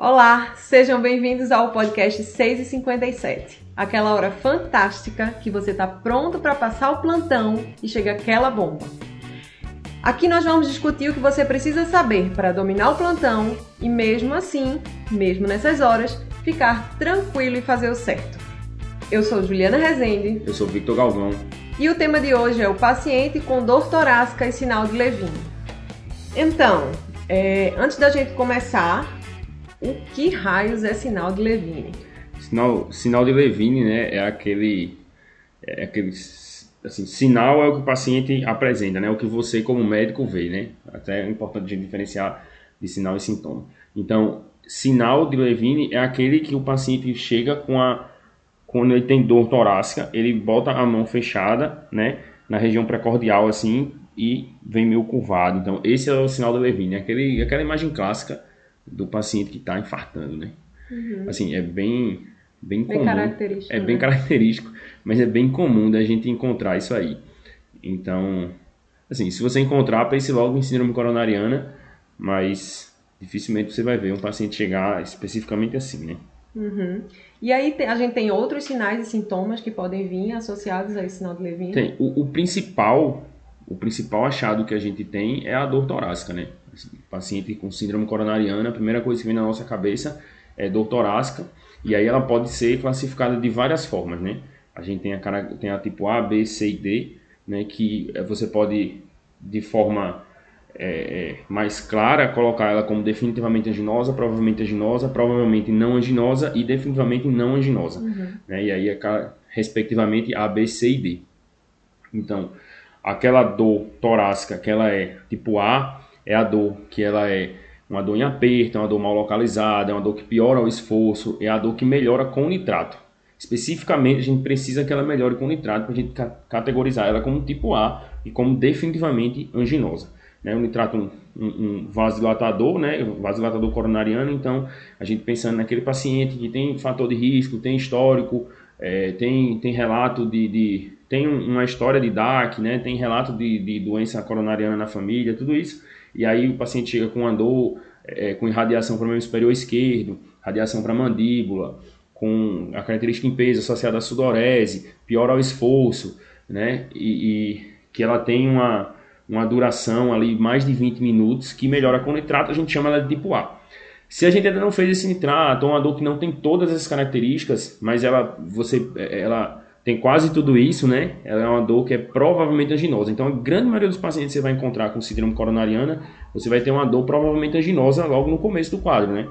Olá, sejam bem-vindos ao podcast 6 e 57 aquela hora fantástica que você está pronto para passar o plantão e chega aquela bomba. Aqui nós vamos discutir o que você precisa saber para dominar o plantão e, mesmo assim, mesmo nessas horas, ficar tranquilo e fazer o certo. Eu sou Juliana Rezende. Eu sou Victor Galvão. E o tema de hoje é o paciente com dor torácica e sinal de Levine. Então, é, antes da gente começar, o que raios é sinal de Levine? Sinal, sinal de Levine, né, é aquele, é aquele assim, sinal é o que o paciente apresenta, né, o que você como médico vê, né, até é importante diferenciar de sinal e sintoma. Então, sinal de Levine é aquele que o paciente chega com a, quando ele tem dor torácica, ele bota a mão fechada, né, na região precordial assim e vem meio curvado. Então, esse é o sinal de Levine, aquele, aquela imagem clássica do paciente que está infartando, né? Uhum. Assim, é bem, bem, bem comum. Característico, é né? bem característico, mas é bem comum da gente encontrar isso aí. Então, assim, se você encontrar, pense logo em síndrome coronariana, mas dificilmente você vai ver um paciente chegar especificamente assim, né? Uhum. E aí a gente tem outros sinais e sintomas que podem vir associados a esse sinal de Levine? Tem. O, o principal, o principal achado que a gente tem é a dor torácica, né? Paciente com síndrome coronariana, a primeira coisa que vem na nossa cabeça é dor torácica, e aí ela pode ser classificada de várias formas, né? A gente tem a, tem a tipo A, B, C e D, né? Que você pode, de forma é, mais clara, colocar ela como definitivamente anginosa, provavelmente anginosa, provavelmente não anginosa e definitivamente não anginosa. Uhum. Né? E aí, é, respectivamente, A, B, C e D. Então, aquela dor torácica que ela é tipo A, é a dor que ela é uma dor em aperto, é uma dor mal localizada, é uma dor que piora o esforço, é a dor que melhora com nitrato. Especificamente, a gente precisa que ela melhore com nitrato para a gente categorizar ela como tipo A e como definitivamente anginosa. Né? O nitrato um, um, um vasodilatador, né? vasodilatador coronariano, então a gente pensando naquele paciente que tem fator de risco, tem histórico, é, tem, tem relato de, de, tem uma história de DAC, né? tem relato de, de doença coronariana na família, tudo isso e aí o paciente chega com uma dor, é, com irradiação para o membro superior esquerdo, radiação para a mandíbula, com a característica em peso associada à sudorese, pior ao esforço, né? E, e, que ela tem uma, uma duração ali mais de 20 minutos, que melhora com nitrato, a gente chama ela de tipo A. Se a gente ainda não fez esse nitrato, ou uma dor que não tem todas essas características, mas ela, você, ela tem quase tudo isso, né? Ela é uma dor que é provavelmente anginosa. Então, a grande maioria dos pacientes que você vai encontrar com síndrome coronariana, você vai ter uma dor provavelmente anginosa logo no começo do quadro, né?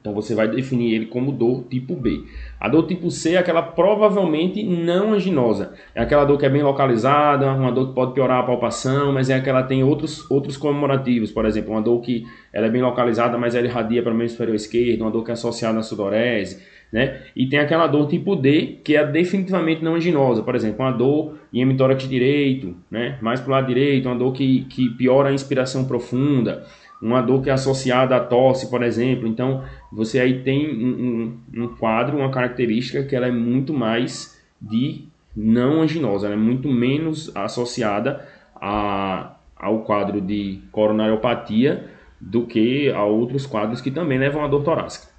Então, você vai definir ele como dor tipo B. A dor tipo C é aquela provavelmente não anginosa. É aquela dor que é bem localizada, uma dor que pode piorar a palpação, mas é aquela que tem outros, outros comemorativos. Por exemplo, uma dor que ela é bem localizada, mas ela irradia para o meio superior esquerdo, uma dor que é associada à sudorese né? E tem aquela dor tipo D, que é definitivamente não anginosa, por exemplo, uma dor em hemitórax direito, né? Mais para o lado direito, uma dor que, que piora a inspiração profunda, uma dor que é associada à tosse, por exemplo. Então, você aí tem um, um, um quadro, uma característica que ela é muito mais de não anginosa, ela é muito menos associada a, ao quadro de coronariopatia do que a outros quadros que também levam a dor torácica.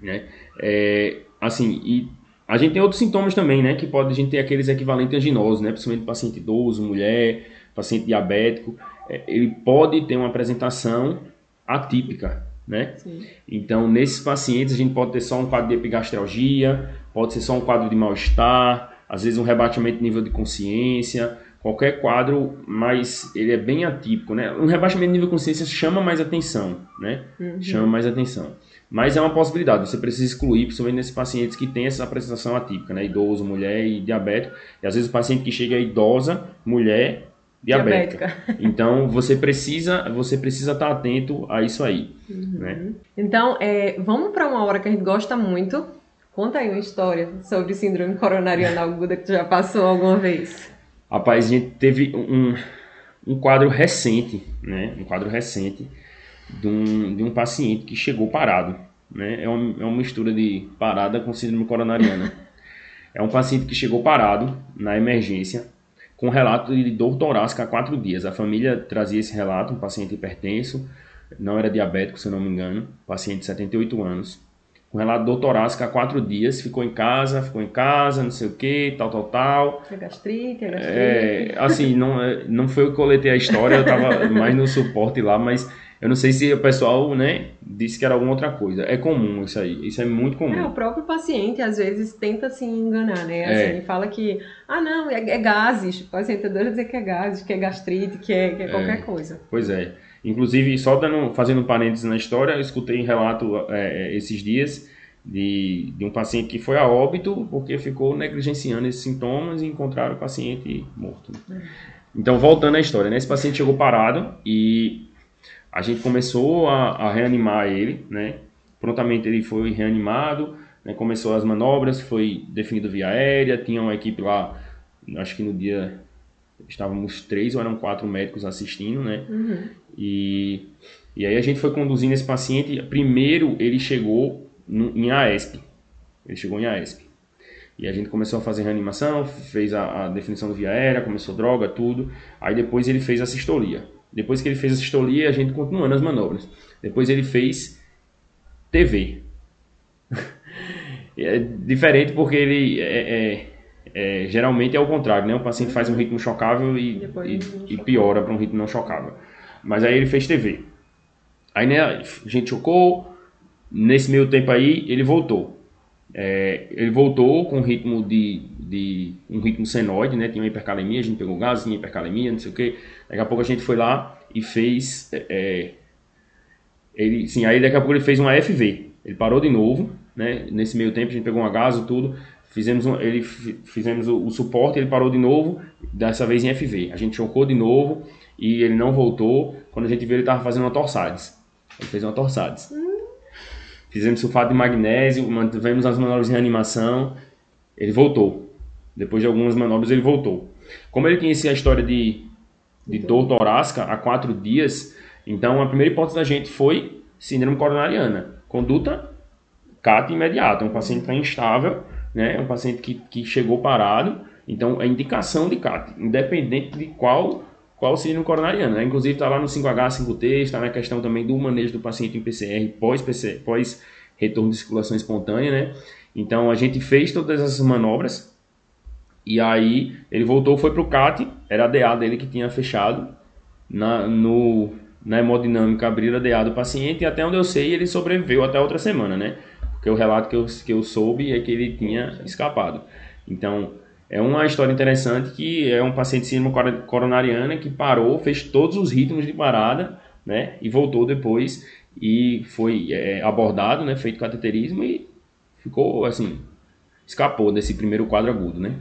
Né? É, assim, e a gente tem outros sintomas também, né? Que pode a gente ter aqueles equivalentes anginosos, né? Principalmente paciente idoso, mulher, paciente diabético. É, ele pode ter uma apresentação atípica, né? Sim. Então, nesses pacientes, a gente pode ter só um quadro de epigastralgia, pode ser só um quadro de mal-estar, às vezes um rebaixamento de nível de consciência, qualquer quadro, mas ele é bem atípico, né? Um rebaixamento de nível de consciência chama mais atenção, né? Uhum. Chama mais atenção. Mas é uma possibilidade, você precisa excluir, principalmente nesses pacientes que têm essa apresentação atípica, né? Idoso, mulher e diabético. E às vezes o paciente que chega é idosa, mulher, diabética. diabética. Então você precisa, você precisa estar atento a isso aí. Uhum. Né? Então, é, vamos para uma hora que a gente gosta muito. Conta aí uma história sobre síndrome coronariana aguda que tu já passou alguma vez. Rapaz, a gente teve um, um quadro recente, né? Um quadro recente de um, de um paciente que chegou parado. Né? É, uma, é uma mistura de parada com síndrome coronariana. é um paciente que chegou parado na emergência com relato de dor torácica há quatro dias. A família trazia esse relato, um paciente hipertenso, não era diabético, se eu não me engano, paciente de 78 anos, com relato dor torácica há quatro dias, ficou em casa, ficou em casa, não sei o que, tal, tal, tal. É gastrite, é gastrite. É, assim, não, é, não foi eu que coletei a história, eu tava mais no suporte lá, mas eu não sei se o pessoal, né, disse que era alguma outra coisa. É comum isso aí, isso é muito comum. É, o próprio paciente às vezes tenta se enganar, né? Assim, É. Ele fala que, ah, não, é, é gases. O paciente adora dizer que é gases, que é gastrite, que é, que é qualquer coisa. Pois é. Inclusive, só dando, fazendo parênteses na história, eu escutei um relato é, esses dias de, de um paciente que foi a óbito porque ficou negligenciando esses sintomas e encontraram o paciente morto. Então, voltando à história, né? Esse paciente chegou parado e a gente começou a, a reanimar ele, né? Prontamente ele foi reanimado, né? começou as manobras, foi definido via aérea, tinha uma equipe lá, acho que no dia estávamos três ou eram quatro médicos assistindo, né? Uhum. E, e aí a gente foi conduzindo esse paciente. Primeiro ele chegou no, em AESP. Ele chegou em AESP. E a gente começou a fazer reanimação, fez a, a definição do via aérea, começou droga, tudo. Aí depois ele fez a sistolia. Depois que ele fez a sistolia, a gente continuando as manobras. Depois ele fez TV. é diferente porque ele é, é- é, geralmente é o contrário, né? O paciente faz um ritmo chocável e, e- e piora para um ritmo não chocável. Mas aí ele fez TV. Aí né, a gente chocou, nesse meio tempo aí ele voltou. É, ele voltou com um ritmo de, de um ritmo senoide, né? Tinha uma hipercalemia, a gente pegou gás, tinha hipercalemia, não sei o que. Daqui a pouco a gente foi lá e fez. é, é, ele, sim, aí daqui a pouco ele fez uma FV. Ele parou de novo, né? Nesse meio tempo a gente pegou um gaso, tudo. Fizemos um, ele fi- fizemos o, o suporte, ele parou de novo, dessa vez em FV. A gente chocou de novo e ele não voltou. Quando a gente viu ele estava fazendo uma torsades. Ele fez uma torsades. Fizemos sulfato de magnésio, mantivemos as manobras de reanimação. Ele voltou. Depois de algumas manobras ele voltou. Como ele conhecia a história de, de dor torácica há quatro dias, então a primeira hipótese da gente foi síndrome coronariana. Conduta CAT imediata. Um paciente está instável, né? É um paciente que, que chegou parado. Então, é indicação de CAT, independente de qual qual síndrome coronariana. Né? Inclusive, está lá no 5H, 5T, está na questão também do manejo do paciente em PCR pós-PCR, pós retorno de circulação espontânea, né? Então, a gente fez todas essas manobras e aí ele voltou, foi para o CAT, era a DA dele que tinha fechado na, no, na hemodinâmica, abrir a DA do paciente e até onde eu sei ele sobreviveu até outra semana, né? Porque o relato que eu, que eu soube é que ele tinha escapado. Então, é uma história interessante que é um paciente de síndrome cor- coronariana que parou, fez todos os ritmos de parada, né? E voltou depois e foi é, abordado, né? Feito cateterismo e ficou, assim, escapou desse primeiro quadro agudo, né?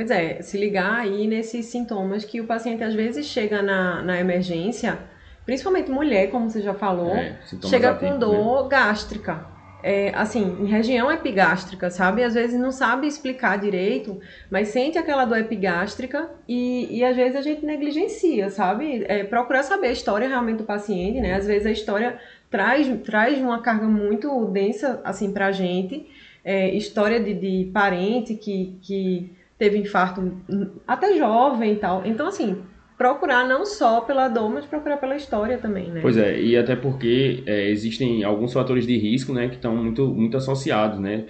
Pois é, se ligar aí nesses sintomas que o paciente às vezes chega na, na emergência, principalmente mulher, como você já falou, É, chega com atípicos, né? dor gástrica. É, assim, em região epigástrica, sabe? Às vezes não sabe explicar direito, mas sente aquela dor epigástrica e, e às vezes a gente negligencia, sabe? É, procurar saber a história realmente do paciente, né? Às vezes a história traz, traz uma carga muito densa, assim, pra gente. É, história de, de parente que, que teve infarto hum, até jovem e tal. Então, assim, procurar não só pela dor, mas procurar pela história também, né? Pois é, e até porque é, existem alguns fatores de risco, né, que estão muito, muito associados, né,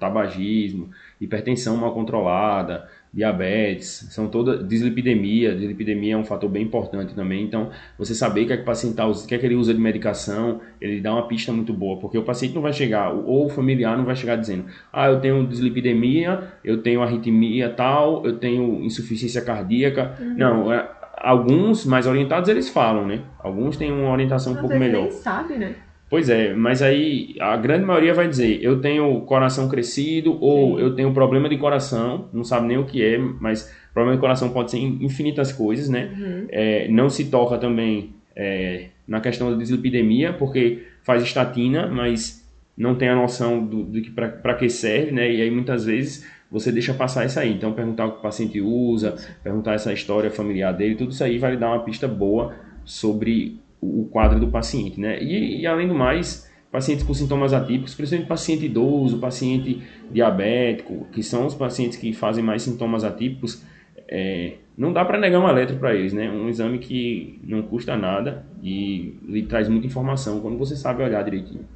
tabagismo, hipertensão mal controlada, diabetes, são todas, dislipidemia, dislipidemia é um fator bem importante também, então você saber o que é que o paciente tá, o que é que ele usa de medicação, ele dá uma pista muito boa, porque o paciente não vai chegar, ou o familiar não vai chegar dizendo, ah, eu tenho dislipidemia, eu tenho arritmia tal, eu tenho insuficiência cardíaca, não, é, alguns mais orientados eles falam, né? Alguns têm uma orientação um pouco melhor. nem sabe, né? Pois é, mas aí a grande maioria vai dizer, eu tenho coração crescido ou Sim. eu tenho problema de coração, não sabe nem o que é, mas problema de coração pode ser in- infinitas coisas, né? Uhum. É, não se toca também é, na questão da dislipidemia, porque faz estatina, mas não tem a noção do, do que para que serve, né? E aí muitas vezes você deixa passar isso aí. Então perguntar o que o paciente usa, perguntar essa história familiar dele, tudo isso aí vai lhe dar uma pista boa sobre o quadro do paciente, né? E, e além do mais, pacientes com sintomas atípicos, principalmente paciente idoso, paciente diabético, que são os pacientes que fazem mais sintomas atípicos, é, não dá para negar um eletro para eles, né? Um exame que não custa nada e lhe traz muita informação quando você sabe olhar direitinho.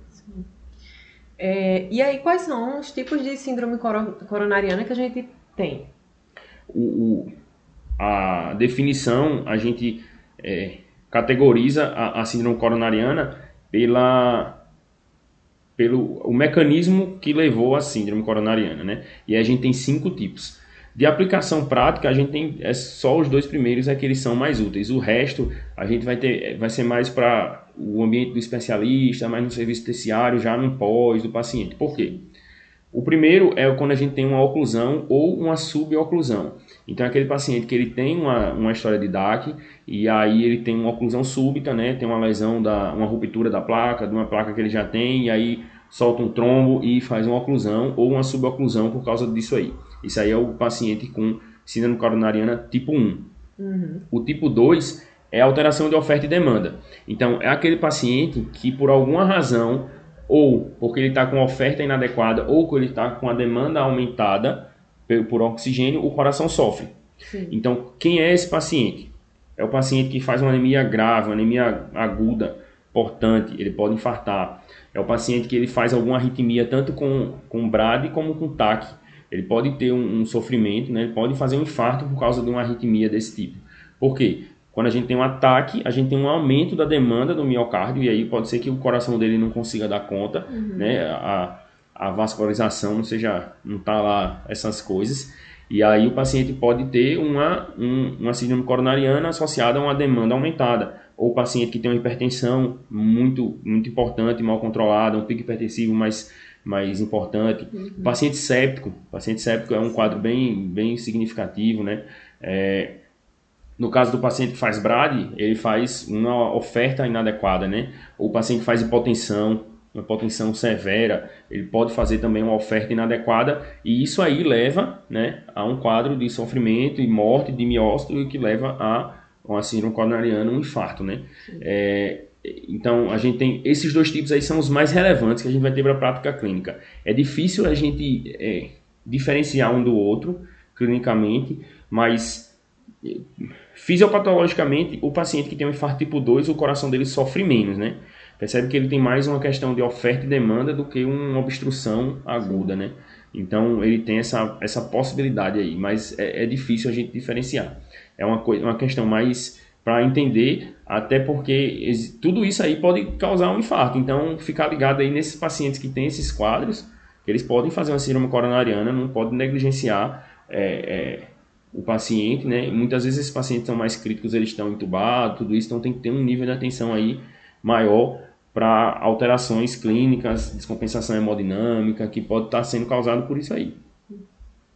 É, e aí, quais são os tipos de síndrome coronariana que a gente tem? O, o a definição, a gente é, categoriza a, a síndrome coronariana pela pelo o mecanismo que levou à síndrome coronariana, né? E a gente tem cinco tipos. De aplicação prática, a gente tem é só os dois primeiros é que eles são mais úteis. O resto a gente vai ter vai ser mais para o ambiente do especialista, mais no serviço terciário, já no pós do paciente. Por quê? O primeiro é quando a gente tem uma oclusão ou uma suboclusão. Então, é aquele paciente que ele tem uma, uma história de DAC e aí ele tem uma oclusão súbita, né? Tem uma lesão, da, uma ruptura da placa, de uma placa que ele já tem, e aí solta um trombo e faz uma oclusão ou uma suboclusão por causa disso aí. Isso aí é o paciente com síndrome coronariana tipo 1. Uhum. O tipo 2 é alteração de oferta e demanda. Então, é aquele paciente que por alguma razão ou porque ele está com oferta inadequada, ou porque ele está com a demanda aumentada por oxigênio, o coração sofre. Sim. Então, quem é esse paciente? É o paciente que faz uma anemia grave, uma anemia aguda, importante, ele pode infartar. É o paciente que ele faz alguma arritmia, tanto com, com BRAD como com TAC. Ele pode ter um, um sofrimento, né? ele pode fazer um infarto por causa de uma arritmia desse tipo. Por quê? Quando a gente tem um ataque, a gente tem um aumento da demanda do miocárdio, e aí pode ser que o coração dele não consiga dar conta, uhum. né? A, a vascularização não seja, não tá lá essas coisas. E aí o paciente pode ter uma, um, uma síndrome coronariana associada a uma demanda aumentada. Ou o paciente que tem uma hipertensão muito, muito importante, mal controlada, um pico hipertensivo mais, mais importante. Uhum. O paciente séptico, o paciente séptico é um quadro bem, bem significativo, né? É, no caso do paciente que faz BRAD, ele faz uma oferta inadequada, né? O paciente que faz hipotensão, uma hipotensão severa, ele pode fazer também uma oferta inadequada e isso aí leva, né, a um quadro de sofrimento e morte de miócito que leva a uma síndrome coronariana, um infarto, né? É, então, a gente tem esses dois tipos aí são os mais relevantes que a gente vai ter para a prática clínica. É difícil a gente é, diferenciar um do outro clinicamente, mas Fisiopatologicamente, o paciente que tem um infarto tipo 2, o coração dele sofre menos, né? Percebe que ele tem mais uma questão de oferta e demanda do que uma obstrução aguda, né? Então, ele tem essa, essa possibilidade aí, mas é, é difícil a gente diferenciar. É uma, coisa, uma questão mais para entender, até porque tudo isso aí pode causar um infarto. Então, ficar ligado aí nesses pacientes que têm esses quadros, eles podem fazer uma síndrome coronariana, não pode negligenciar é, é, o paciente, né? Muitas vezes esses pacientes são mais críticos, eles estão entubados, tudo isso, então tem que ter um nível de atenção aí maior para alterações clínicas, descompensação hemodinâmica, que pode estar sendo causado por isso aí.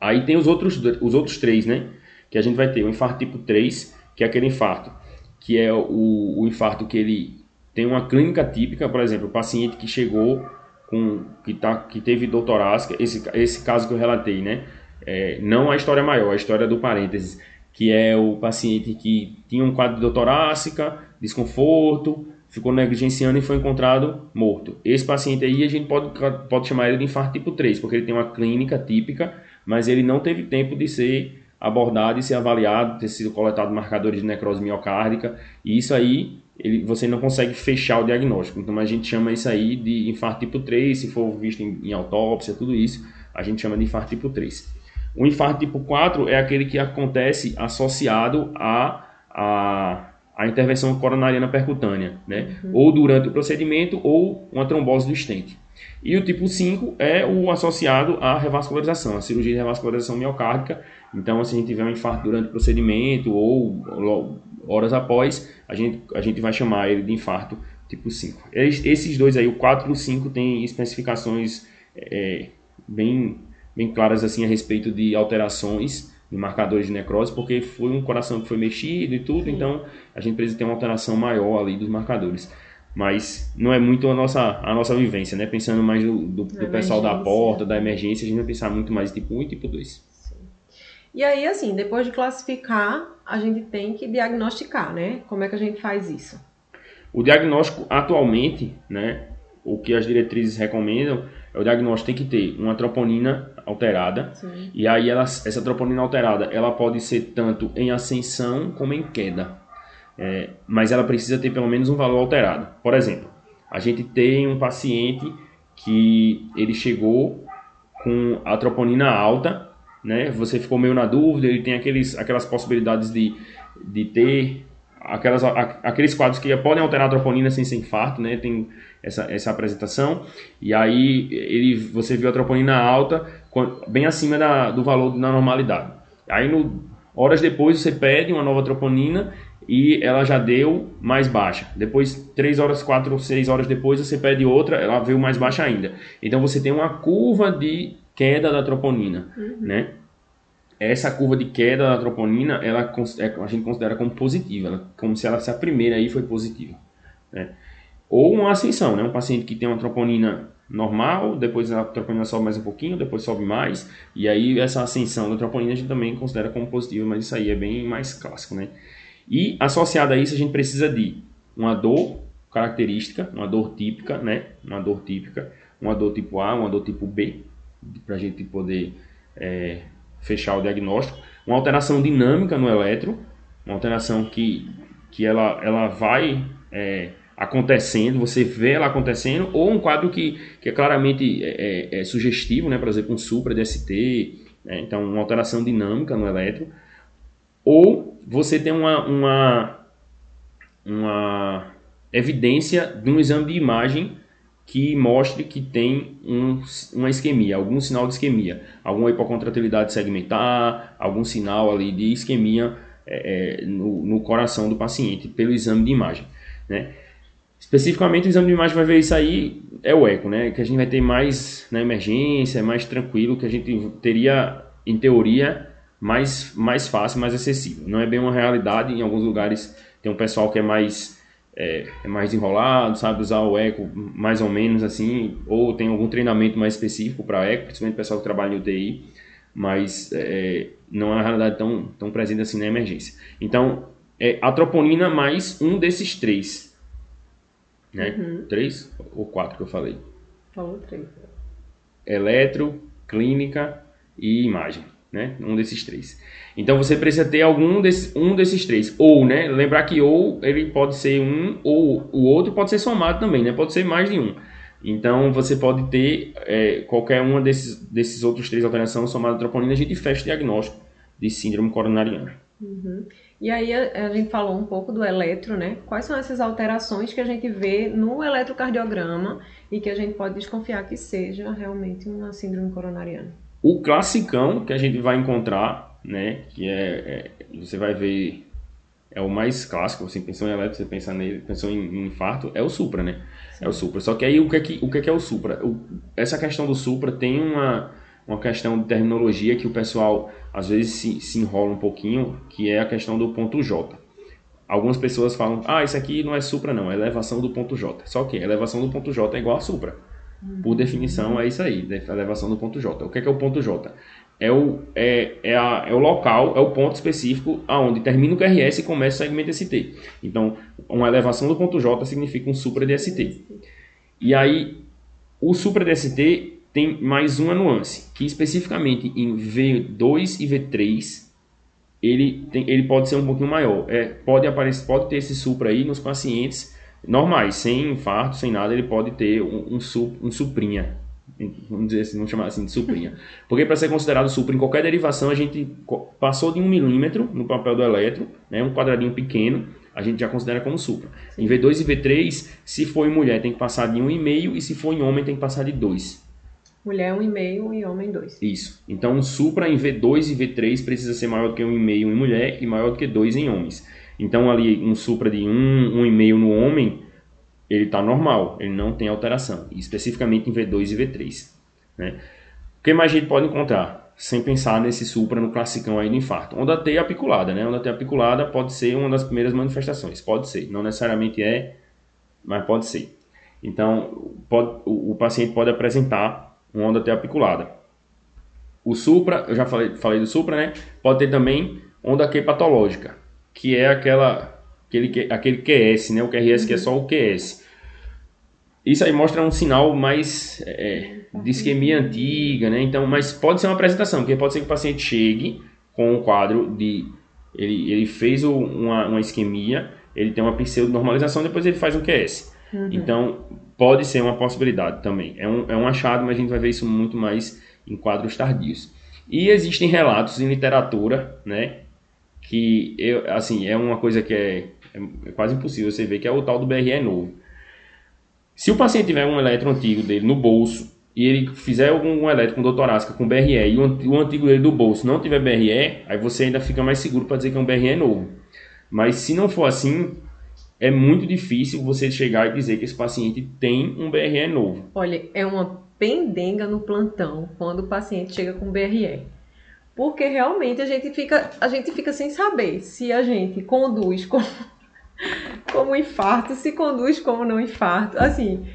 Aí tem os outros, os outros três, né? Que a gente vai ter o infarto tipo 3, que é aquele infarto, que é o, o infarto que ele tem uma clínica típica, por exemplo, o paciente que chegou com que, tá, que teve doutorásica, esse, esse caso que eu relatei, né? É, não a história maior, a história do parênteses, que é o paciente que tinha um quadro de dor torácica, desconforto, ficou negligenciando e foi encontrado morto. Esse paciente aí a gente pode, pode chamar ele de infarto tipo 3, porque ele tem uma clínica típica, mas ele não teve tempo de ser abordado e ser avaliado, ter sido coletado marcadores de necrose miocárdica, e isso aí ele, você não consegue fechar o diagnóstico. Então a gente chama isso aí de infarto tipo 3, se for visto em, em autópsia, tudo isso, a gente chama de infarto tipo 3. O infarto tipo 4 é aquele que acontece associado a, a, a, intervenção coronariana percutânea, né? Uhum. ou durante o procedimento, ou uma trombose do estente. E o tipo 5 é o associado à revascularização, a cirurgia de revascularização miocárdica. Então, se a gente tiver um infarto durante o procedimento ou horas após, a gente, a gente vai chamar ele de infarto tipo 5. Esses dois aí, o 4 e o 5, têm especificações é, bem bem claras assim a respeito de alterações de marcadores de necrose, porque foi um coração que foi mexido e tudo, Sim. então a gente precisa ter uma alteração maior ali dos marcadores. Mas não é muito a nossa, a nossa vivência, né? Pensando mais do, do, do pessoal da porta, da emergência, a gente vai pensar muito mais tipo 1 e tipo 2. E aí, assim, depois de classificar, a gente tem que diagnosticar, né? Como é que a gente faz isso? O diagnóstico atualmente, né? o que as diretrizes recomendam é o diagnóstico tem que ter uma troponina alterada. Sim. E aí ela, essa troponina alterada, ela pode ser tanto em ascensão como em queda. É, mas ela precisa ter pelo menos um valor alterado. Por exemplo, a gente tem um paciente que ele chegou com a troponina alta, né? Você ficou meio na dúvida, ele tem aqueles, aquelas possibilidades de, de ter aquelas, aqueles quadros que podem alterar a troponina sem ser infarto, né? Tem essa, essa apresentação. E aí ele, você viu a troponina alta, bem acima da, do valor da normalidade. Aí no, horas depois você pede uma nova troponina e ela já deu mais baixa. Depois, 3 horas, 4 ou 6 horas depois, você pede outra, ela veio mais baixa ainda. Então você tem uma curva de queda da troponina, uhum. né? Essa curva de queda da troponina, ela, é, a gente considera como positiva, ela, como se ela se a primeira aí foi positiva, né? Ou uma ascensão, né? Um paciente que tem uma troponina normal, depois a troponina sobe mais um pouquinho, depois sobe mais, e aí essa ascensão da troponina a gente também considera como positiva, mas isso aí é bem mais clássico, né? E associado a isso, a gente precisa de uma dor característica, uma dor típica, né? Uma dor típica, uma dor tipo A, uma dor tipo B, para a gente poder é, fechar o diagnóstico. Uma alteração dinâmica no eletro, uma alteração que, que ela, ela vai é, acontecendo, você vê ela acontecendo, ou um quadro que, que é claramente é, é, é sugestivo, né? por exemplo, um supra DST, né? então uma alteração dinâmica no eletro, ou você tem uma, uma, uma evidência de um exame de imagem que mostre que tem um, uma isquemia, algum sinal de isquemia, alguma hipocontratilidade segmentar, algum sinal ali de isquemia é, é, no, no, coração do paciente pelo exame de imagem, né? Especificamente o exame de imagem vai ver isso aí é o eco, né? Que a gente vai ter mais na emergência, mais tranquilo, que a gente teria em teoria mais, mais fácil, mais acessível. Não é bem uma realidade, em alguns lugares tem um pessoal que é mais é, é, mais enrolado, sabe usar o eco mais ou menos assim, ou tem algum treinamento mais específico para eco, principalmente o pessoal que trabalha em UTI, mas é, não é uma realidade tão, tão presente assim na emergência. Então, é a troponina mais um desses três. Né? Uhum. Três ou quatro que eu falei? Falou três. Eletro, clínica e imagem né? Um desses três. Então você precisa ter algum desse, um desses três. Ou, né? Lembrar que ou ele pode ser um, ou o outro pode ser somado também, né? Pode ser mais de um. Então você pode ter é, qualquer uma desses, desses outros três alterações somada à troponina, a gente fecha o diagnóstico de síndrome coronariana. Uhum. E aí a, a, gente falou um pouco do eletro, né? Quais são essas alterações que a gente vê no eletrocardiograma e que a gente pode desconfiar que seja realmente uma síndrome coronariana? O classicão que a gente vai encontrar, né, que é, é você vai ver é o mais clássico, você pensou em eletro, você pensa nele, pensou em, em infarto, é o Supra, né? Sim. É o Supra. Só que aí o que é que, o que, é, que é o Supra? O, essa questão do Supra tem uma, uma questão de terminologia que o pessoal às vezes se, se enrola um pouquinho, que é a questão do ponto J. Algumas pessoas falam, ah, isso aqui não é Supra não, é elevação do ponto J. Só que elevação do ponto J é igual a Supra. Por definição, é isso aí, a elevação do ponto J. O que é, que é o ponto J? É o, é, é, a, é o local, é o ponto específico aonde termina o QRS e começa o segmento ST. Então, uma elevação do ponto J significa um supra DST. E aí, o supra DST tem mais uma nuance, que especificamente em V2 e V3, ele, tem, ele pode ser um pouquinho maior. É, pode, aparecer, pode ter esse supra aí nos pacientes normais, sem infarto, sem nada, ele pode ter um, um, sup, um suprinha. Vamos dizer assim, vamos chamar assim de suprinha. Porque para ser considerado supra em qualquer derivação, a gente passou de um milímetro no papel do eletro, né, um quadradinho pequeno, a gente já considera como supra. Em V2 e V3, se for em mulher, tem que passar de 1,5 e se for em homem, tem que passar de 2. Mulher 1,5 e homem 2. Isso. Então, um supra em V2 e V3 precisa ser maior do que 1,5 em mulher e maior do que 2 em homens. Então ali um supra de 1, um, 1,5 um no homem, ele está normal, ele não tem alteração, especificamente em V2 e V3. Né? O que mais a gente pode encontrar? Sem pensar nesse supra no classicão aí do infarto. Onda T apiculada, né? Onda T apiculada pode ser uma das primeiras manifestações, pode ser, não necessariamente é, mas pode ser. Então, pode, o, o paciente pode apresentar uma onda apiculada. O supra, eu já falei, falei do supra, né? Pode ter também onda Q patológica, que é aquela aquele, aquele QS, né? O QRS que é só o QS. isso aí mostra um sinal mais é, de isquemia antiga, né? Então, mas pode ser uma apresentação, porque pode ser que o paciente chegue com um quadro de ele, ele fez uma, uma isquemia, ele tem uma pseudo-normalização, depois ele faz um QS. Uhum. Então, pode ser uma possibilidade também. É um, é um achado, mas a gente vai ver isso muito mais em quadros tardios. E existem relatos em literatura, né, que eu, assim, é uma coisa que é, é quase impossível você ver, que é o tal do BRE novo. Se o paciente tiver um eletro antigo dele no bolso e ele fizer algum elétrico com doutorasca com BRE e o antigo dele do bolso não tiver BRE, aí você ainda fica mais seguro para dizer que é um BRE novo. Mas se não for assim, é muito difícil você chegar e dizer que esse paciente tem um BRE novo. Olha, é uma pendenga no plantão quando o paciente chega com BRE. Porque realmente a gente fica, a gente fica sem saber se a gente conduz como, como infarto, se conduz como não infarto. Assim,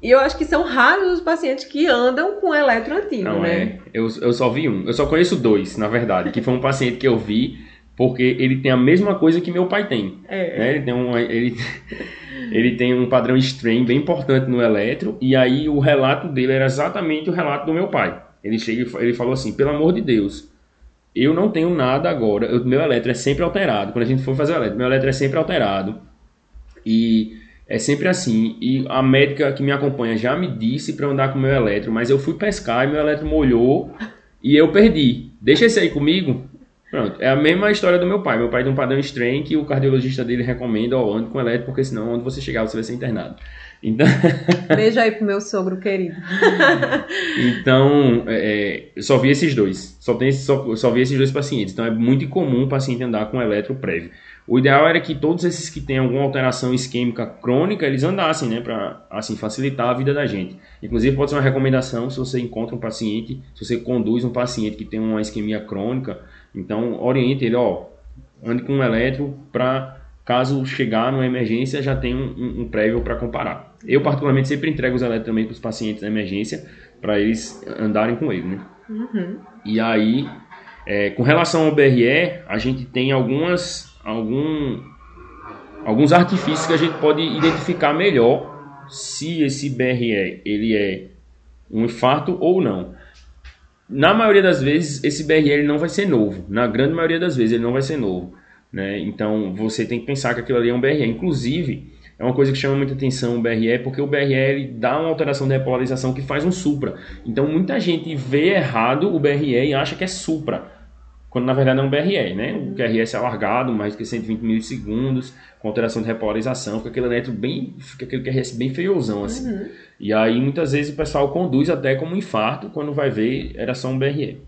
e eu acho que são raros os pacientes que andam com eletro antigo, não, né? É. Eu, eu só vi um. Eu só conheço dois, na verdade. Que foi um paciente que eu vi porque ele tem a mesma coisa que meu pai tem. É. Né? Ele, tem um, ele, ele tem um padrão strain bem importante no eletro, e aí o relato dele era exatamente o relato do meu pai. Ele chega ele falou assim: pelo amor de Deus, eu não tenho nada agora, o meu eletro é sempre alterado. Quando a gente for fazer o eletro, meu eletro é sempre alterado. E é sempre assim. E a médica que me acompanha já me disse para andar com o meu eletro, mas eu fui pescar e meu eletro molhou e eu perdi. Deixa esse aí comigo. Pronto, é a mesma história do meu pai. Meu pai tem um padrão strain que o cardiologista dele recomenda, ó, ande com elétrico, porque senão onde você chegar você vai ser internado. Então... Beijo aí pro meu sogro querido. então, é, eu só vi esses dois. Só, tem, só, só vi esses dois pacientes. Então é muito incomum o paciente andar com eletro prévio. O ideal era que todos esses que têm alguma alteração isquêmica crônica, eles andassem, né, para assim facilitar a vida da gente. Inclusive pode ser uma recomendação se você encontra um paciente, se você conduz um paciente que tem uma isquemia crônica, então, oriente ele, ó, ande com um eletro para caso chegar numa emergência já tem um, um, um prévio para comparar. Eu particularmente sempre entrego os eletros também para os pacientes da emergência para eles andarem com ele, né? Uhum. E aí, é, com relação ao BRE, a gente tem algumas algum, alguns artifícios que a gente pode identificar melhor se esse BRE ele é um infarto ou não na maioria das vezes, esse BRL não vai ser novo. Na grande maioria das vezes, ele não vai ser novo. Né? Então, você tem que pensar que aquilo ali é um BRE. Inclusive, é uma coisa que chama muita atenção o BRE, porque o BRE dá uma alteração de repolarização que faz um supra. Então, muita gente vê errado o BRE e acha que é supra quando na verdade é um BRE, né? O QRS é alargado, mais do que 120 milissegundos, com alteração de repolarização, fica aquele eletro bem, fica aquele QRS bem feiozão, assim. Uhum. E aí muitas vezes o pessoal conduz até como infarto, quando vai ver era só um BRE.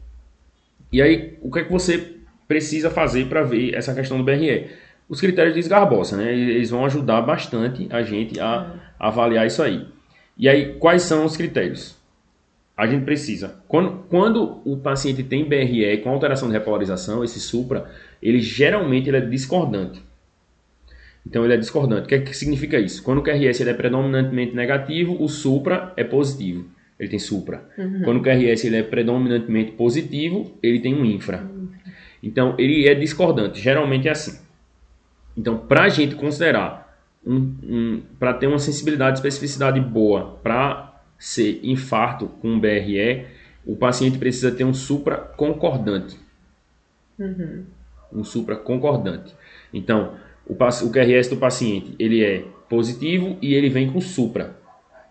E aí, o que é que você precisa fazer para ver essa questão do BRE? Os critérios de esgarbosa, né? Eles vão ajudar bastante a gente a uhum. avaliar isso aí. E aí, quais são os critérios? A gente precisa. Quando, quando o paciente tem BRE com alteração de repolarização, esse supra, ele geralmente ele é discordante. Então ele é discordante. O que, é que significa isso? Quando o QRS ele é predominantemente negativo, o supra é positivo. Ele tem supra. Uhum. Quando o QRS ele é predominantemente positivo, ele tem um infra. Então ele é discordante. Geralmente é assim. Então, para a gente considerar, um, um para ter uma sensibilidade e especificidade boa para ser infarto com BRE, o paciente precisa ter um supra concordante. Uhum. Um supra concordante. Então, o, o QRS do paciente ele é positivo e ele vem com supra.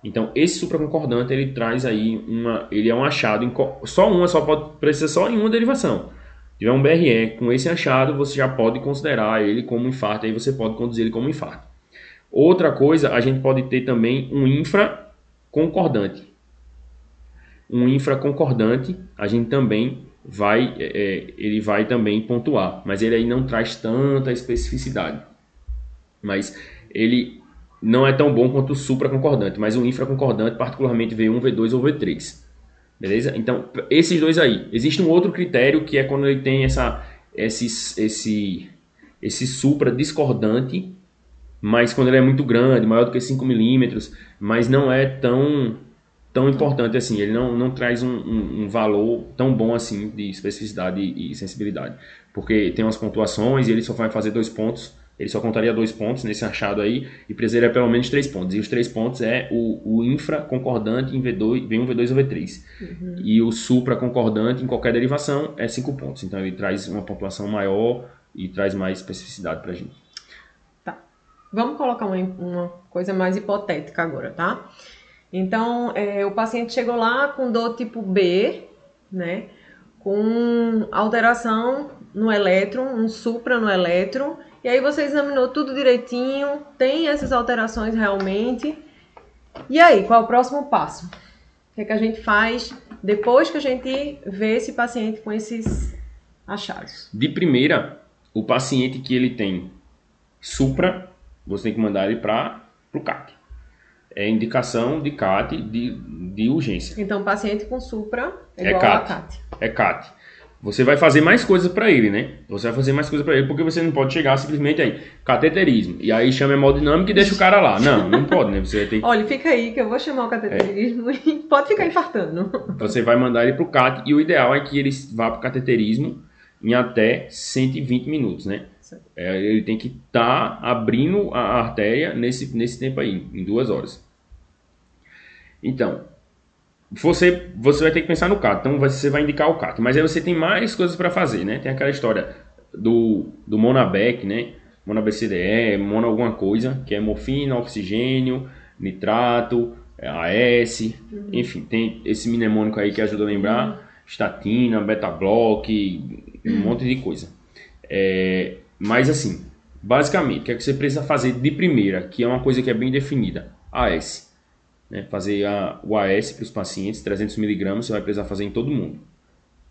Então, esse supra concordante ele traz aí uma, ele é um achado em, só uma só pode precisa só em uma derivação. Se tiver um BRE com esse achado, você já pode considerar ele como infarto, aí você pode conduzir ele como infarto. Outra coisa, a gente pode ter também um infra concordante. Um infraconcordante, a gente também vai, é, é, ele vai também pontuar, mas ele aí não traz tanta especificidade. Mas ele não é tão bom quanto o supraconcordante, mas o infraconcordante, particularmente V1, V2 ou V3. Beleza? Então, esses dois aí. Existe um outro critério que é quando ele tem essa, esse, esse, esse supra discordante mas quando ele é muito grande, maior do que 5 milímetros, mas não é tão tão importante assim, ele não, não traz um, um, um, valor tão bom assim de especificidade e, sensibilidade, porque tem umas pontuações e ele só vai fazer dois pontos ele só contaria dois pontos nesse achado aí e precisaria pelo menos três pontos. E os três pontos é o, o infra concordante em V2, V1, V2 ou V3. Uhum. E o supra concordante em qualquer derivação é cinco pontos. Então ele traz uma pontuação maior e traz mais especificidade para a gente. Vamos colocar uma, uma coisa mais hipotética agora, tá? Então, é, o paciente chegou lá com dor tipo B, né? Com alteração no elétron, um supra no elétron e aí você examinou tudo direitinho, tem essas alterações realmente. E aí, qual é o próximo passo? O que, é que a gente faz depois que a gente vê esse paciente com esses achados? De primeira, o paciente que ele tem supra, você tem que mandar ele para o CAT. É indicação de CAT de, de urgência. Então, paciente com supra é, é igual CAT. a CAT. É CAT você vai fazer mais coisas para ele, né? Você vai fazer mais coisas para ele, porque você não pode chegar simplesmente aí, cateterismo, e aí chama hemodinâmica e deixa o cara lá. Não, não pode, né? Você tem Olha, fica aí que eu vou chamar o cateterismo é. e pode ficar infartando. Você vai mandar ele pro CAT, e o ideal é que ele vá pro cateterismo em até 120 minutos, né? É, ele tem que estar tá abrindo a artéria nesse, nesse tempo aí, em duas horas. Então, você, você vai ter que pensar no CAT, então você vai indicar o CAT. Mas aí você tem mais coisas para fazer, né? Tem aquela história do, do Monabec, né? MonaBCDE, Mona alguma coisa, que é morfina, oxigênio, nitrato, AS, uhum. enfim, tem esse mnemônico aí que ajuda a lembrar, uhum. estatina, beta-block, um uhum. monte de coisa. É, mas assim, basicamente, o que, é que você precisa fazer de primeira, que é uma coisa que é bem definida? AS né, fazer a, o AS para os pacientes, 300 miligramas, você vai precisar fazer em todo mundo.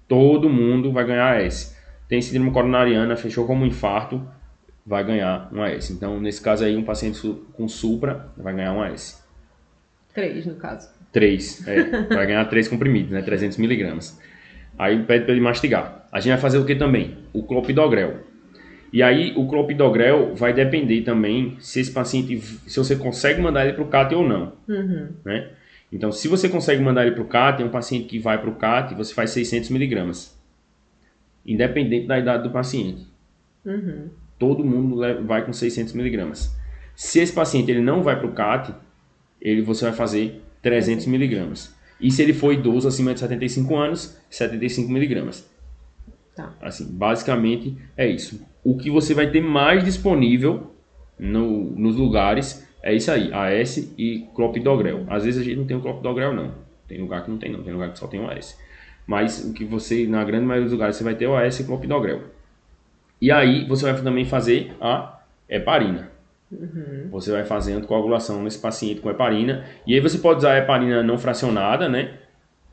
Todo mundo vai ganhar AS. Tem síndrome coronariana, fechou como infarto, vai ganhar um AS. Então, nesse caso aí, um paciente com supra vai ganhar um AS. Três, no caso. Três, é. vai ganhar três comprimidos, né? 300 miligramas. Aí pede para ele mastigar. A gente vai fazer o que também? O clopidogrel. E aí o clopidogrel vai depender também se esse paciente, se você consegue mandar ele para o CAT ou não. Uhum. Né? Então, se você consegue mandar ele para o CAT, é um paciente que vai para o CAT, você faz 600 miligramas. Independente da idade do paciente. Uhum. Todo mundo vai com 600 miligramas. Se esse paciente ele não vai para o CAT, ele, você vai fazer 300 miligramas. E se ele for idoso acima de 75 anos, 75 miligramas. Tá. Assim, basicamente é isso. O que você vai ter mais disponível no, nos lugares é isso aí, AS e clopidogrel. Às vezes a gente não tem o clopidogrel não. Tem lugar que não tem não, tem lugar que só tem o AS. Mas o que você, na grande maioria dos lugares, você vai ter o AS e clopidogrel. E aí você vai também fazer a heparina. Uhum. Você vai fazer anticoagulação nesse paciente com heparina. E aí você pode usar a heparina não fracionada, né?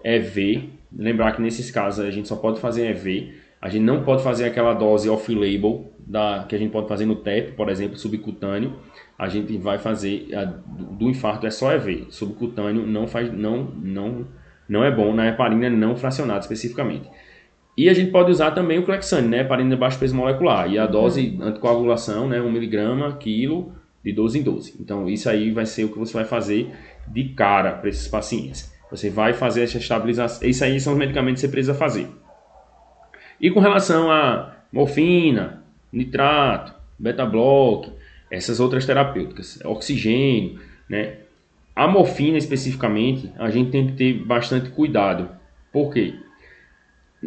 EV. Lembrar que nesses casos a gente só pode fazer EV. A gente não pode fazer aquela dose off-label da que a gente pode fazer no TEP, por exemplo, subcutâneo. A gente vai fazer a, do infarto é só EV. Subcutâneo não faz não não não é bom na heparina não fracionada especificamente. E a gente pode usar também o Clexane, né, heparina de baixo peso molecular. E a dose uhum. anticoagulação, né, 1 mg quilo de 12 em 12. Então isso aí vai ser o que você vai fazer de cara para esses pacientes. Você vai fazer essa estabilização. Isso aí são os medicamentos que você precisa fazer. E com relação a morfina, nitrato, beta-block, essas outras terapêuticas, oxigênio, né? A morfina especificamente, a gente tem que ter bastante cuidado. Por quê?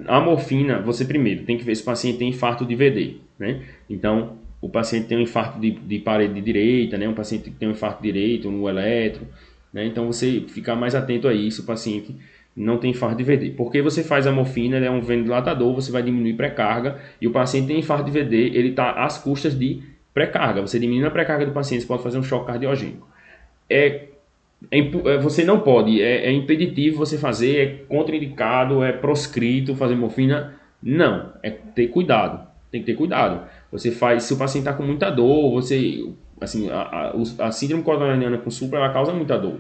A morfina, você primeiro tem que ver se o paciente tem infarto de VD, né? Então, o paciente tem um infarto de, de parede direita, né? Um paciente que tem um infarto direito no eletro, né? Então, você ficar mais atento a isso, o paciente não tem infarto de VD. Porque você faz a morfina, ele é um vasodilatador, você vai diminuir pré-carga, e o paciente tem infarto de VD, ele está às custas de pré-carga. Você diminui a pré-carga do paciente, você pode fazer um choque cardiogênico. É, é, é você não pode, é, é, impeditivo você fazer, é contraindicado, é proscrito fazer morfina. Não, é ter cuidado, tem que ter cuidado. Você faz, se o paciente está com muita dor, você, assim, a, a, a síndrome coronariana com supra, ela causa muita dor.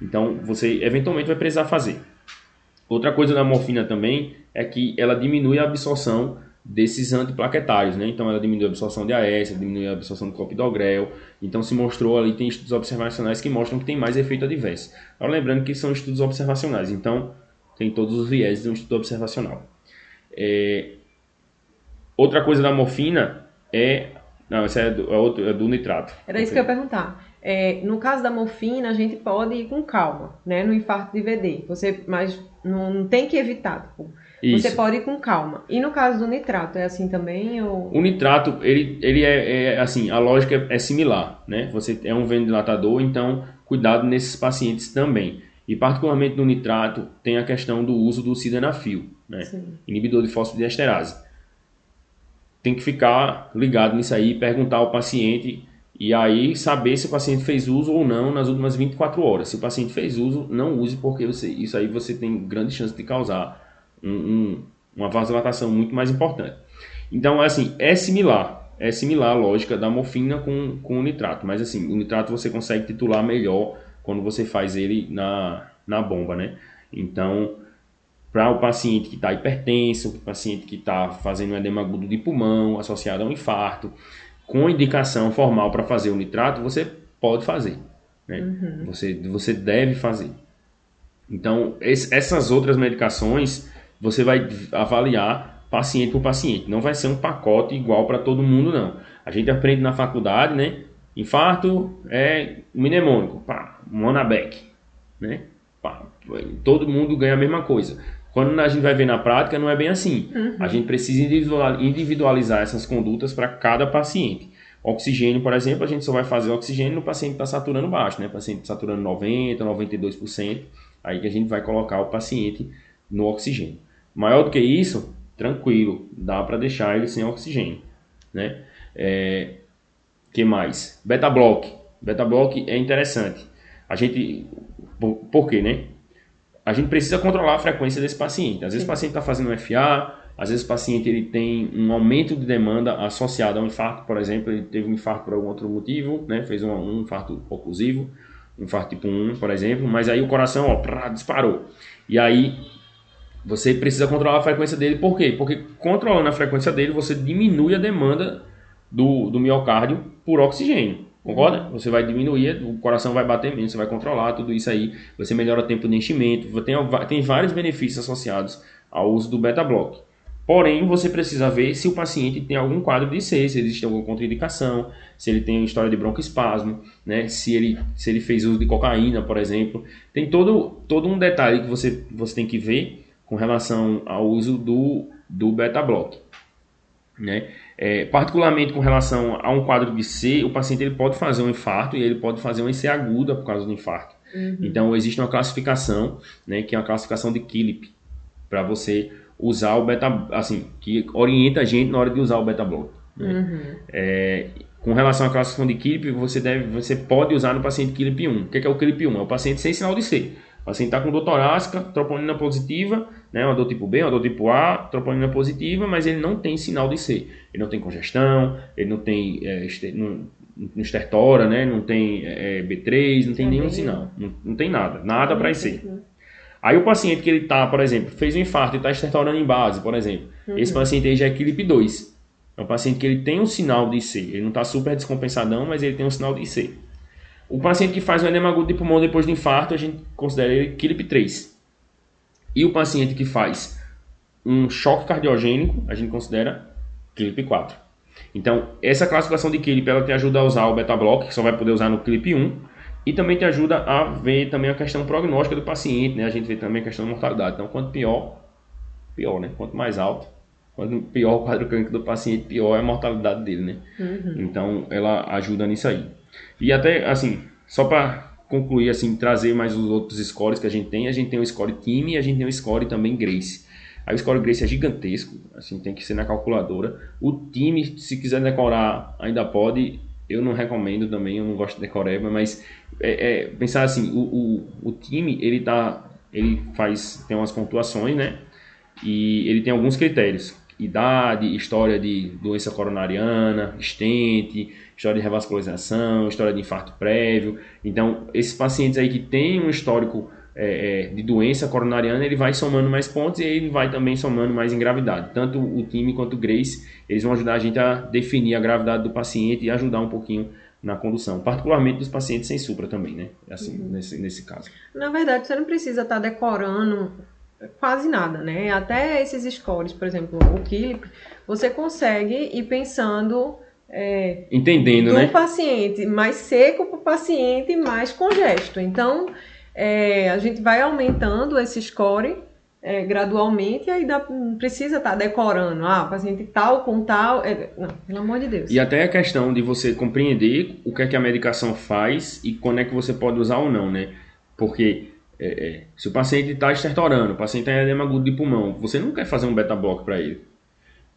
Então, você eventualmente vai precisar fazer. Outra coisa da morfina também é que ela diminui a absorção desses antiplaquetários, né? Então ela diminui a absorção de AS, diminui a absorção do clopidogrel. Então se mostrou ali, tem estudos observacionais que mostram que tem mais efeito adverso. Agora lembrando que são estudos observacionais, então tem todos os viés de um estudo observacional. É... Outra coisa da morfina é Não, esse é do, é outro, é do nitrato. Era isso que eu ia perguntar. É, no caso da morfina, a gente pode ir com calma, né? No infarto de VD. Você, mas não, não tem que evitar. Tipo, você pode ir com calma. E no caso do nitrato, é assim também? Ou... O nitrato, ele, ele é, é, assim, a lógica é similar, né? Você é um ventilador, então cuidado nesses pacientes também. E particularmente no nitrato tem a questão do uso do sildenafil, né? Sim. Inibidor de fosfodiesterase. Tem que ficar ligado nisso aí, perguntar ao paciente e aí saber se o paciente fez uso ou não nas últimas 24 horas. Se o paciente fez uso, não use porque você, isso aí você tem grande chance de causar um, um, uma vasodilatação muito mais importante. Então, assim, é similar. É similar a lógica da morfina com, com o nitrato. Mas, assim, o nitrato você consegue titular melhor quando você faz ele na, na bomba, né? Então, para o paciente que está hipertenso, para o paciente que está fazendo um edema agudo de pulmão associado a um infarto, com indicação formal para fazer o nitrato, você pode fazer. Né? Você, você deve fazer. Então, essas outras medicações, você vai avaliar paciente por paciente. Não vai ser um pacote igual para todo mundo, não. A gente aprende na faculdade, né? Infarto é mnemônico, pá, Monabec, né? Pá, todo mundo ganha a mesma coisa. Quando a gente vai ver na prática, não é bem assim. A gente precisa individual- individualizar essas condutas para cada paciente. Oxigênio, por exemplo, a gente só vai fazer oxigênio no paciente que está saturando baixo, né? Paciente saturando 90, 92%, aí que a gente vai colocar o paciente no oxigênio. Maior do que isso, tranquilo, dá para deixar ele sem oxigênio, né? É, que mais? Beta block. Beta block é interessante. A gente, por, por quê, né? A gente precisa controlar a frequência desse paciente. Às vezes o paciente está fazendo um FA, às vezes o paciente ele tem um aumento de demanda associado a um infarto, por exemplo, ele teve um infarto por algum outro motivo, né? Fez um, um infarto oclusivo, um infarto tipo 1, por exemplo, mas aí o coração, ó, prá, disparou. E aí você precisa controlar a frequência dele, por quê? Porque controlando a frequência dele, você diminui a demanda do, do miocárdio por oxigênio. Concorda? Você vai diminuir, o coração vai bater menos, você vai controlar tudo isso aí, você melhora o tempo de enchimento, tem, tem vários benefícios associados ao uso do beta-block. Porém, você precisa ver se o paciente tem algum quadro de IC, se existe alguma contraindicação, se ele tem história de broncoespasmo, né? se, ele, se ele fez uso de cocaína, por exemplo. Tem todo, todo um detalhe que você, você tem que ver com relação ao uso do, do beta-block. Né? É, particularmente com relação a um quadro de C, o paciente ele pode fazer um infarto e ele pode fazer uma IC aguda por causa do infarto. Então, existe uma classificação, né, que é uma classificação de Killip, para você usar o beta, assim, que orienta a gente na hora de usar o beta block. Né? É, com relação à classificação de Killip, você deve, você pode usar no paciente Killip 1. O que é, que é o Killip 1? É o paciente sem sinal de C. O paciente está com dor torácica, troponina positiva, né, uma dor tipo B, uma dor tipo A, troponina positiva, mas ele não tem sinal de C. Ele não tem congestão, ele não tem é, este, não, não estertora, né, não tem é, B3, não tem nenhum sinal. Não, não tem nada, nada para IC. Aí o paciente que ele tá, por exemplo, fez um infarto e está estertorando em base, por exemplo. Esse paciente aí já é Killip 2. É um paciente que ele tem um sinal de IC. Ele não está super descompensadão, mas ele tem um sinal de IC. O paciente que faz um edema agudo de pulmão depois de infarto, a gente considera ele Killip 3. E o paciente que faz um choque cardiogênico, a gente considera Killip 4. Então, essa classificação de Killip, ela te ajuda a usar o beta-block, que só vai poder usar no Killip 1, e também te ajuda a ver também a questão prognóstica do paciente, né? A gente vê também a questão da mortalidade. Então, quanto pior, pior, né? Quanto mais alto, quanto pior o quadro clínico do paciente, pior é a mortalidade dele, né? Então, ela ajuda nisso aí. E até, assim, só para concluir, assim, trazer mais os outros scores que a gente tem, a gente tem o score time e a gente tem o score também Grace. Aí o score Grace é gigantesco, assim, tem que ser na calculadora. O time, se quiser decorar, ainda pode. Eu não recomendo também, eu não gosto de decoreba, mas é, é, pensar assim, o, o, o time, ele tá, ele faz, tem umas pontuações, né? E ele tem alguns critérios. Idade, história de doença coronariana, estente, história de revascularização, história de infarto prévio. Então, esses pacientes aí que têm um histórico é, é, de doença coronariana, ele vai somando mais pontos e ele vai também somando mais em gravidade. Tanto o time quanto o Grace, eles vão ajudar a gente a definir a gravidade do paciente e ajudar um pouquinho na condução, particularmente dos pacientes sem supra também, né? Assim, nesse, nesse caso. Na verdade, você não precisa estar decorando quase nada, né? Até esses scores, por exemplo, o Killip, você consegue ir pensando é, Entendendo, do né? paciente mais seco para o paciente mais congesto. Então, é, a gente vai aumentando esse score é, gradualmente e aí dá, não precisa estar decorando. Ah, paciente tal com tal. é, não, pelo amor de Deus. E até a questão de você compreender o que é que a medicação faz e quando é que você pode usar ou não, né? Porque é, é, se o paciente está estertorando, o paciente tem edema agudo de pulmão, você não quer fazer um beta-block para ele.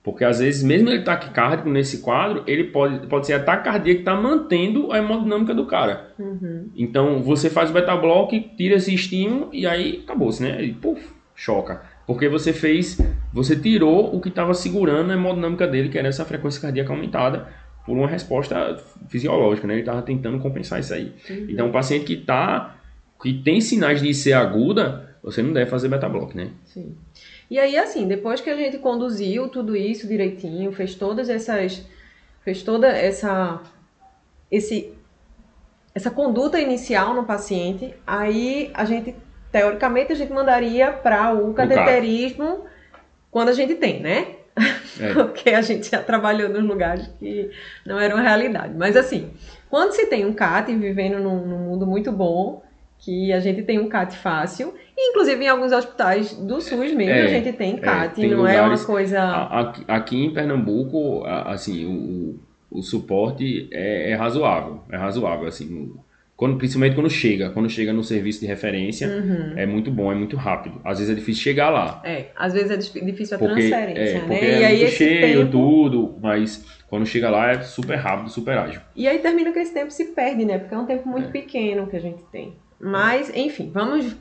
Porque às vezes, mesmo ele taquicárdico nesse quadro, ele pode, pode ser a taquicardia que está mantendo a hemodinâmica do cara. Uhum. Então você faz o beta-block, tira esse estímulo e aí acabou-se, né? E puf, choca. Porque você fez, você tirou o que estava segurando a hemodinâmica dele, que era essa frequência cardíaca aumentada, por uma resposta fisiológica, né? Ele estava tentando compensar isso aí. Uhum. Então, o paciente que tá, que tem sinais de IC aguda, você não deve fazer beta-block, né? Sim. E aí, assim, depois que a gente conduziu tudo isso direitinho, fez todas essas. fez toda essa. esse, essa conduta inicial no paciente, aí a gente, teoricamente, a gente mandaria para o cateterismo quando a gente tem, né? É. Porque a gente já trabalhou nos lugares que não eram realidade. Mas assim, quando se tem um CAT vivendo num, num mundo muito bom, que a gente tem um CAT fácil, e inclusive em alguns hospitais do SUS mesmo É, a gente tem CAT, tem não é uma lugares- coisa. Aqui, em Pernambuco, assim, o, o suporte é, é razoável, é razoável, assim, quando, principalmente quando chega, quando chega no serviço de referência, Uhum. é muito bom, é muito rápido. Às vezes é difícil chegar lá, É, às vezes é dif- difícil a porque, transferência, é, né? porque e é aí muito cheio, tempo, tudo, mas quando chega lá é super rápido, super ágil. E aí termina que esse tempo se perde, né? Porque é um tempo muito É. pequeno que a gente tem. Mas, enfim, vamos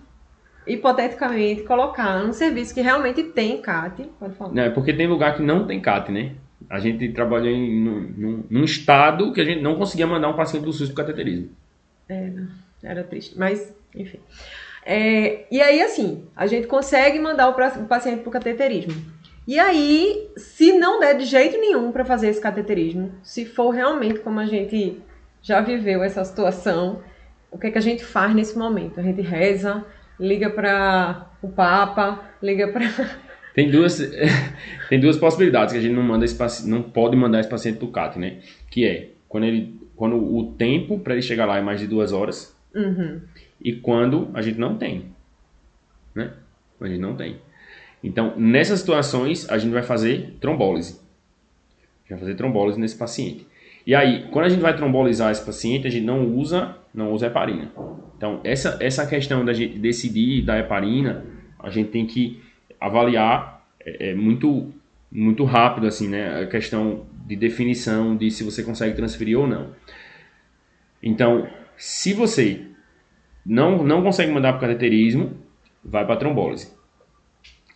hipoteticamente colocar um serviço que realmente tem CAT. Pode falar. É, porque tem lugar que não tem CAT, né? A gente trabalhou em, num, num- estado que a gente não conseguia mandar um paciente do SUS para cateterismo. Era triste, mas enfim. É, e aí, assim, a gente consegue mandar o paciente para o cateterismo. E aí, se não der de jeito nenhum para fazer esse cateterismo, se for realmente como a gente já viveu essa situação, o que, é que a gente faz nesse momento? A gente reza, liga para o Papa, liga para. Tem duas, tem duas possibilidades que a gente não manda esse paci- não pode mandar esse paciente pro CAT, né? Que é quando ele, quando o tempo para ele chegar lá é mais de duas horas Uhum. e quando a gente não tem, né? A gente não tem. Então nessas situações a gente vai fazer trombólise, a gente vai fazer trombólise nesse paciente. E aí quando a gente vai trombolizar esse paciente a gente não usa, não usa heparina. Então essa essa questão da gente decidir da heparina a gente tem que avaliar é, é muito muito rápido assim, né? A questão de definição de se você consegue transferir ou não. Então, se você não não consegue mandar para cateterismo, vai para trombólise.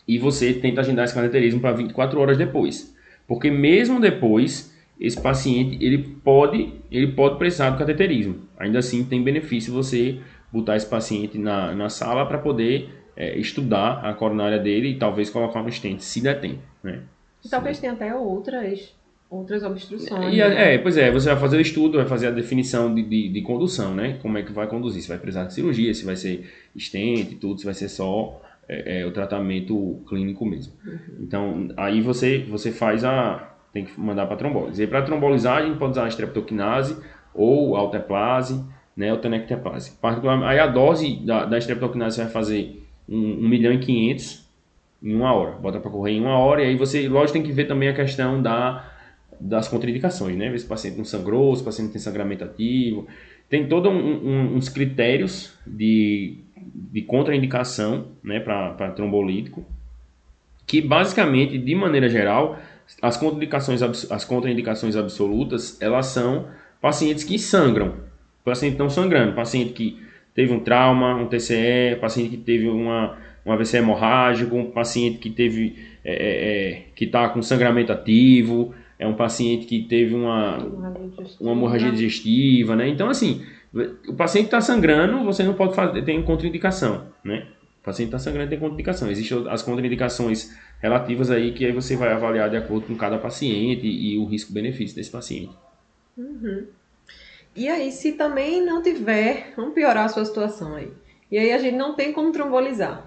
E você tenta agendar esse cateterismo para 24 horas depois. Porque mesmo depois, esse paciente ele pode ele pode precisar do cateterismo. Ainda assim, tem benefício você botar esse paciente na, na sala para poder é, estudar a coronária dele e talvez colocar um stent, se der tempo. Né? E talvez tenha até outras, outras obstruções. E, né? é, pois é, você vai fazer o estudo, vai fazer a definição de, de, de condução, né? Como é que vai conduzir, se vai precisar de cirurgia, se vai ser estente, tudo, se vai ser só é, é, o tratamento clínico mesmo. Então, aí você, você faz a... tem que mandar para trombólise. E para trombolizar, a gente pode usar a streptokinase ou alteplase, né? Ou tenecteplase. Aí a dose da, da você vai fazer 1 milhão e 500 em uma hora. Bota para correr em uma hora e aí você, lógico, tem que ver também a questão da, das contraindicações, né? Ver se o paciente não sangrou, se o paciente tem sangramento ativo. Tem todos uns critérios de, de contraindicação né, para trombolítico, que basicamente, de maneira geral, as contraindicações, as contraindicações absolutas, elas são pacientes que sangram. Paciente não sangrando, paciente que teve um trauma, um TCE, paciente que teve uma, um AVC hemorrágico, um paciente que teve é, é, é, que está com sangramento ativo, é um paciente que teve uma, uma hemorragia digestiva, né? Então, assim, o paciente está sangrando, você não pode fazer, tem contraindicação, né? O paciente está sangrando tem contraindicação. Existem as contraindicações relativas aí que aí você vai avaliar de acordo com cada paciente e, o risco-benefício desse paciente. Uhum. E aí, se também não tiver, vamos piorar a sua situação aí. E aí a gente não tem como trombolizar.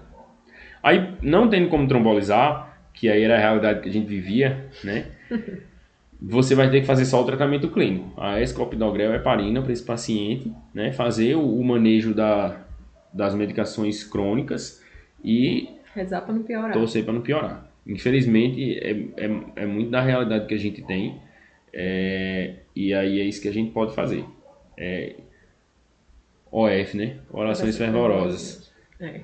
Aí, não tendo como trombolizar, que aí era a realidade que a gente vivia, né? você vai ter que fazer só o tratamento clínico. A escopidogrel é parina para esse paciente, né? Fazer o, o manejo da, das medicações crônicas e rezar para não piorar. Torcer para não piorar. Infelizmente é, é, é, muito da realidade que a gente tem é, e aí é isso que a gente pode fazer. É, OF, né? Orações fervorosas. É.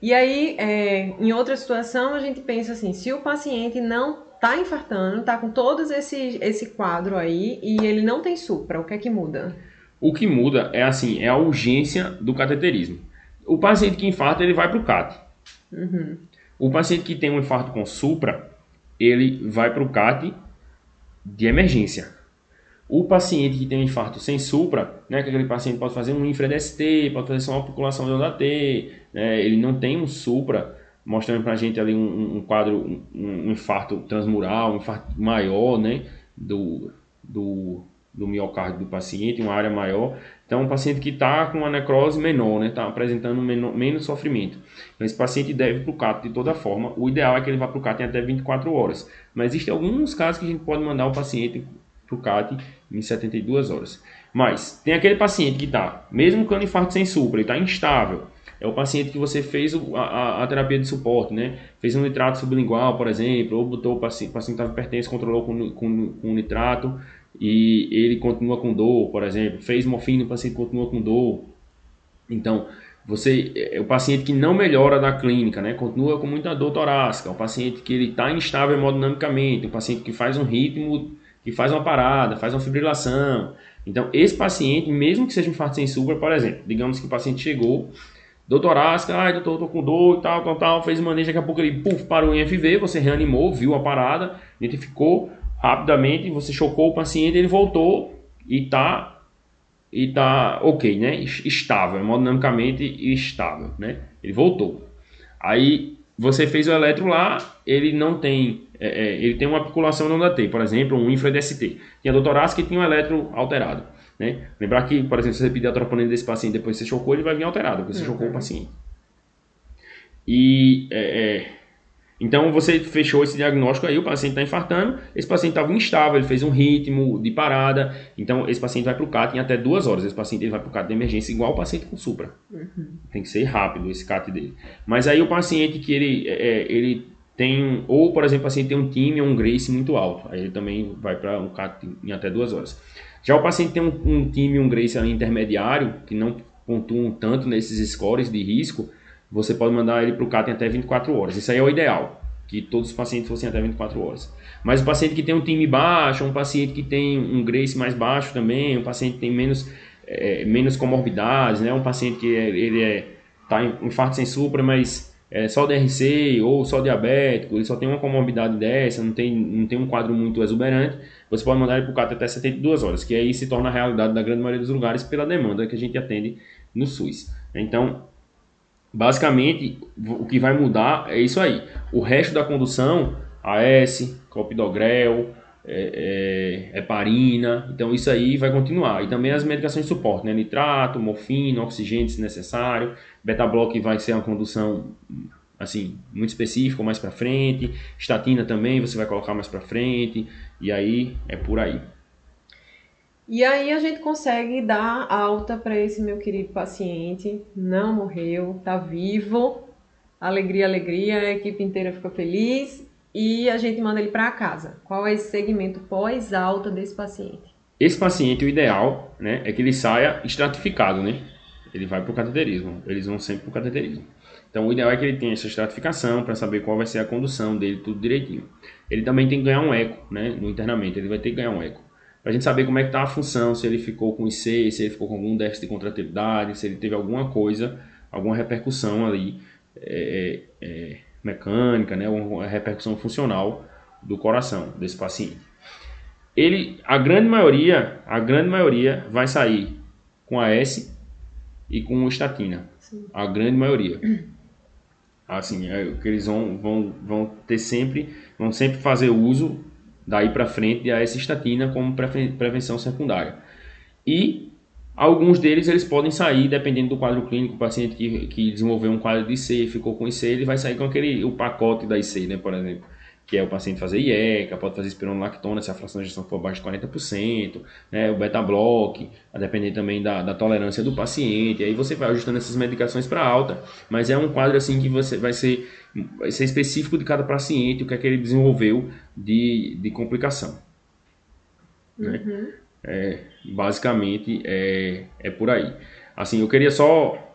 E aí, é, em outra situação, a gente pensa assim: se o paciente não está infartando, está com todos esse, esse quadro aí e ele não tem supra, o que é que muda? O que muda é assim, é a urgência do cateterismo. O paciente que infarta, ele vai para o CAT. Uhum. O paciente que tem um infarto com supra, ele vai para o CAT de emergência. O paciente que tem um infarto sem supra, né, que aquele paciente pode fazer um infra-DST, pode fazer só uma população de onda T, né, ele não tem um supra, mostrando para a gente ali um, um quadro, um, um, infarto transmural, um infarto maior, né, do, do, do miocárdio do paciente, uma área maior. Então, um paciente que está com uma necrose menor, né, está apresentando menor, menos sofrimento. Então, esse paciente deve para o CAT de toda forma. O ideal é que ele vá para o CAT em até 24 horas. Mas existem alguns casos que a gente pode mandar o paciente para o CAT em 72 horas. Mas tem aquele paciente que está, mesmo com infarto sem supra, ele está instável. É o paciente que você fez a, a, terapia de suporte, né? Fez um nitrato sublingual, por exemplo, ou botou o paciente, o paciente estava hipertenso, controlou com, com, com nitrato e ele continua com dor, por exemplo. Fez morfina, o paciente continua com dor. Então, você, é o paciente que não melhora da clínica, né? Continua com muita dor torácica. O paciente que ele está instável hemodinamicamente. O paciente que faz um ritmo que faz uma parada, faz uma fibrilação. Então, esse paciente, mesmo que seja um infarto sem supra, por exemplo, digamos que o paciente chegou, doutor Asca, ai doutor, tô com dor e tal, tal, tal, fez manejo, daqui a pouco ele puf, parou em FV, você reanimou, viu a parada, identificou rapidamente, você chocou o paciente, ele voltou e tá e tá ok, né? Estável, hemodinamicamente estável, né? Ele voltou. Aí você fez o eletro lá, ele não tem é, é, ele tem uma articulação não da T, por exemplo, um infra-DST. Tinha doutoraço que tinha um eletro alterado. Né? Lembrar que, por exemplo, se você pedir a troponina desse paciente depois você chocou, ele vai vir alterado, porque você uhum. chocou o paciente. E é, é, então você fechou esse diagnóstico aí, o paciente está infartando, esse paciente estava instável, ele fez um ritmo de parada, então esse paciente vai para o CAT em até duas horas. Esse paciente ele vai para o CAT de emergência igual o paciente com supra. Uhum. Tem que ser rápido esse CAT dele. Mas aí o paciente que ele, é, é ele tem ou por exemplo assim tem um time ou um grace muito alto aí ele também vai para um CAT em até duas horas já o paciente tem um, um time um grace ali intermediário que não pontuam tanto nesses scores de risco você pode mandar ele para o CAT em até 24 horas. Isso aí é o ideal que todos os pacientes fossem até 24 horas. Mas o paciente que tem um time baixo um paciente que tem um grace mais baixo também um paciente que tem menos é, menos comorbidades né? Um paciente que é, ele é tá em infarto sem supra mas é, só DRC ou só diabético, ele só tem uma comorbidade dessa, não tem, não tem um quadro muito exuberante, você pode mandar ele para o CAT até 72 horas, que aí se torna a realidade da grande maioria dos lugares pela demanda que a gente atende no SUS. Então, basicamente, o que vai mudar é isso aí. O resto da condução, AS, copidogrel, é, é, heparina, então isso aí vai continuar. E também as medicações de suporte, né? nitrato, morfina, oxigênio se necessário, beta-block vai ser uma condução assim muito específica mais para frente, estatina também você vai colocar mais para frente e aí é por aí. E aí a gente consegue dar alta para esse meu querido paciente, não morreu, tá vivo, alegria, alegria, a equipe inteira fica feliz e a gente manda ele para casa. Qual é esse segmento pós-alta desse paciente? Esse paciente, o ideal, né, é que ele saia estratificado, né? Ele vai para o cateterismo. Eles vão sempre para o cateterismo. Então, o ideal é que ele tenha essa estratificação para saber qual vai ser a condução dele, tudo direitinho. Ele também tem que ganhar um eco, né, no internamento. Ele vai ter que ganhar um eco. Para a gente saber como é que está a função, se ele ficou com IC, se ele ficou com algum déficit de contratividade, se ele teve alguma coisa, alguma repercussão ali. É, é, é mecânica, né, uma repercussão funcional do coração desse paciente. Ele, a grande maioria, a grande maioria vai sair com AS e com estatina. Sim. A grande maioria. Assim, é, que eles vão, vão, vão ter sempre, vão sempre fazer uso daí para frente de AS estatina como prevenção secundária. E Alguns deles eles podem sair, dependendo do quadro clínico, o paciente que, que desenvolveu um quadro de IC, ficou com IC, ele vai sair com aquele o pacote da IC, né, por exemplo. Que é o paciente fazer IECA, pode fazer espironolactona se a fração de injeção for abaixo de 40%, né, o beta-block, a depender também da, da tolerância do paciente, aí você vai ajustando essas medicações para alta, mas é um quadro assim que você vai ser, vai ser específico de cada paciente, o que é que ele desenvolveu de, de complicação. Né? Uhum. É, basicamente é, é por aí. Assim, eu queria só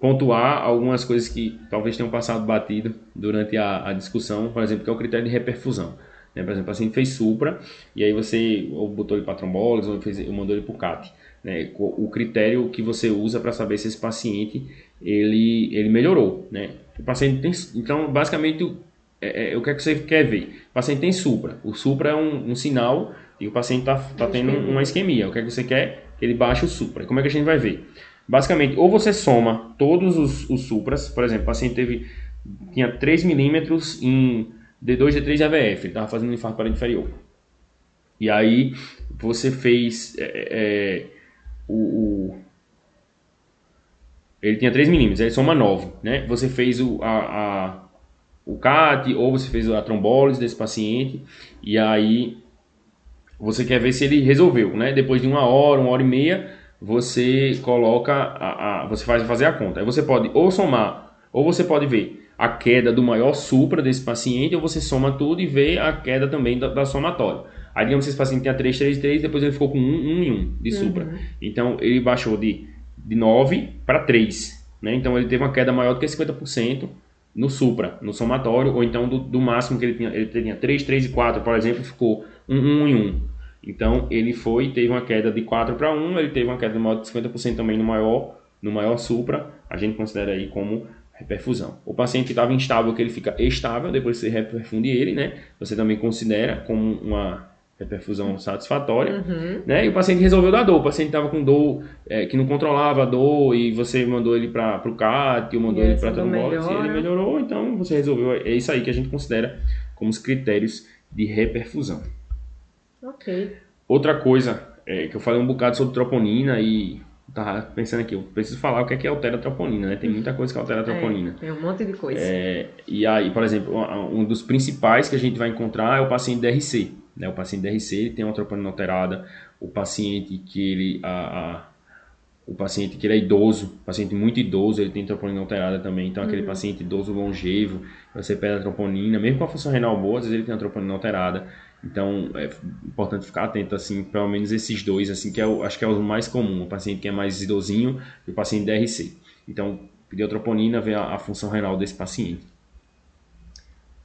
pontuar algumas coisas que talvez tenham passado batido durante a, a discussão, por exemplo, que é o critério de reperfusão. Né? Por exemplo, o paciente fez supra e aí você ou botou ele para trombólise ou, fez, ou mandou ele para o CAT. Né? O critério que você usa para saber se esse paciente ele, ele melhorou. Né? O paciente tem, então, basicamente, é, é, o que é que você quer ver? O paciente tem supra. O supra é um, um sinal e o paciente está tá tendo uma isquemia. O que é que você quer? Que ele baixe o supra. Como é que a gente vai ver? Basicamente, ou você soma todos os, os supras, por exemplo, o paciente teve, tinha 3 milímetros em D2, D3 e AVF, ele estava fazendo um infarto parede inferior. E aí você fez é, é, o, o, Ele tinha 3 milímetros, ele soma 9, né? Você fez o, a, a, o CAT ou você fez a trombólise desse paciente e aí você quer ver se ele resolveu, né? Depois de uma hora, uma hora e meia você coloca a, a, você faz fazer a conta. Aí você pode ou somar, ou você pode ver a queda do maior supra desse paciente, ou você soma tudo e vê a queda também da, da somatória. Aí digamos que esse paciente tinha 3, 3, 3, depois ele ficou com 1, 1 e 1 de supra. Uhum. Então ele baixou de, de 9 para 3. Né? Então ele teve uma queda maior do que 50% no supra, no somatório, ou então do, do máximo que ele tinha. Ele tinha 3, 3 e 4, por exemplo, ficou 1, 1 e 1. Então ele foi, teve uma queda de 4 para 1, ele teve uma queda de maior de 50% também no maior, no maior supra, a gente considera aí como reperfusão. O paciente que estava instável, que ele fica estável, depois você reperfunde ele, né? Você também considera como uma reperfusão satisfatória, uhum. né? E o paciente resolveu dar dor. O paciente estava com dor é, que não controlava a dor e você mandou ele para o CAT, ou mandou e ele para trombólise, ele melhorou, então você resolveu. É isso aí que a gente considera como os critérios de reperfusão. Ok. Outra coisa é, que eu falei um bocado sobre troponina e tava pensando aqui, eu preciso falar o que é que altera a troponina, né? Tem muita coisa que altera a é, troponina. É, tem um monte de coisa. É, e aí, por exemplo, um dos principais que a gente vai encontrar é o paciente DRC. Né? O paciente DRC ele tem uma troponina alterada, o paciente que ele a, a o paciente que ele é idoso, paciente muito idoso, ele tem troponina alterada também. Então, aquele uhum. paciente idoso longevo, você pede a troponina, mesmo com a função renal boa, às vezes ele tem a troponina alterada. Então é importante ficar atento assim, pelo menos esses dois, assim que é acho que é o mais comum, o paciente que é mais idosinho e o paciente DRC. Então, pedir troponina ver a, a, função renal desse paciente.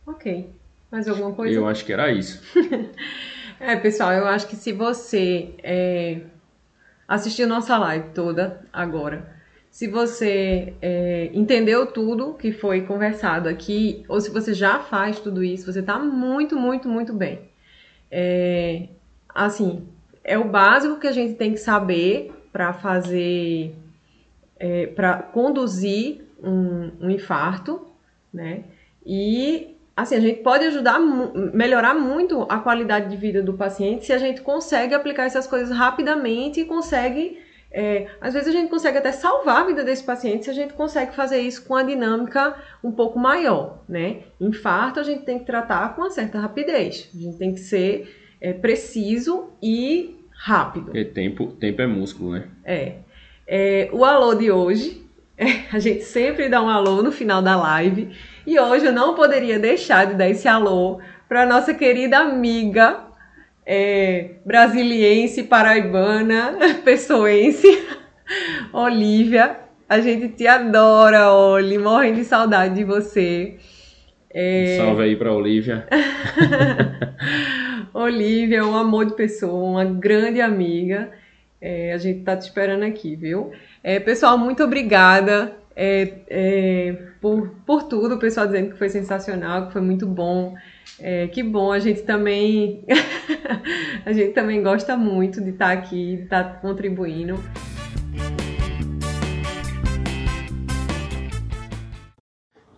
Ok. Mais alguma coisa? Eu acho que era isso. é, pessoal, eu acho que se você é, assistiu nossa live toda agora, se você é, entendeu tudo que foi conversado aqui, ou se você já faz tudo isso, você está muito, muito, muito bem. É, assim, é o básico que a gente tem que saber para fazer, é, para conduzir um, um, infarto, né? E assim, a gente pode ajudar, melhorar muito a qualidade de vida do paciente se a gente consegue aplicar essas coisas rapidamente e consegue é, às vezes a gente consegue até salvar a vida desse paciente se a gente consegue fazer isso com a dinâmica um pouco maior, né? Infarto a gente tem que tratar com uma certa rapidez, a gente tem que ser é, preciso e rápido. Porque tempo, tempo é músculo, né? É. é o alô de hoje, é, a gente sempre dá um alô no final da live e hoje eu não poderia deixar de dar esse alô para nossa querida amiga é, brasiliense, paraibana, pessoense, Olivia. A gente te adora, Oli, morrendo de saudade de você. É... Salve aí para Olivia. Olivia é um amor de pessoa, uma grande amiga. É, a gente tá te esperando aqui, viu? É, pessoal, muito obrigada é, é, por, por tudo. O pessoal dizendo que foi sensacional, que foi muito bom. É, que bom, a gente também a gente também gosta muito de estar tá aqui, de estar tá contribuindo.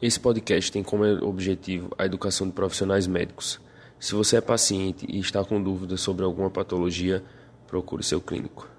Esse podcast tem como objetivo a educação de profissionais médicos. Se você é paciente e está com dúvidas sobre alguma patologia, procure seu clínico.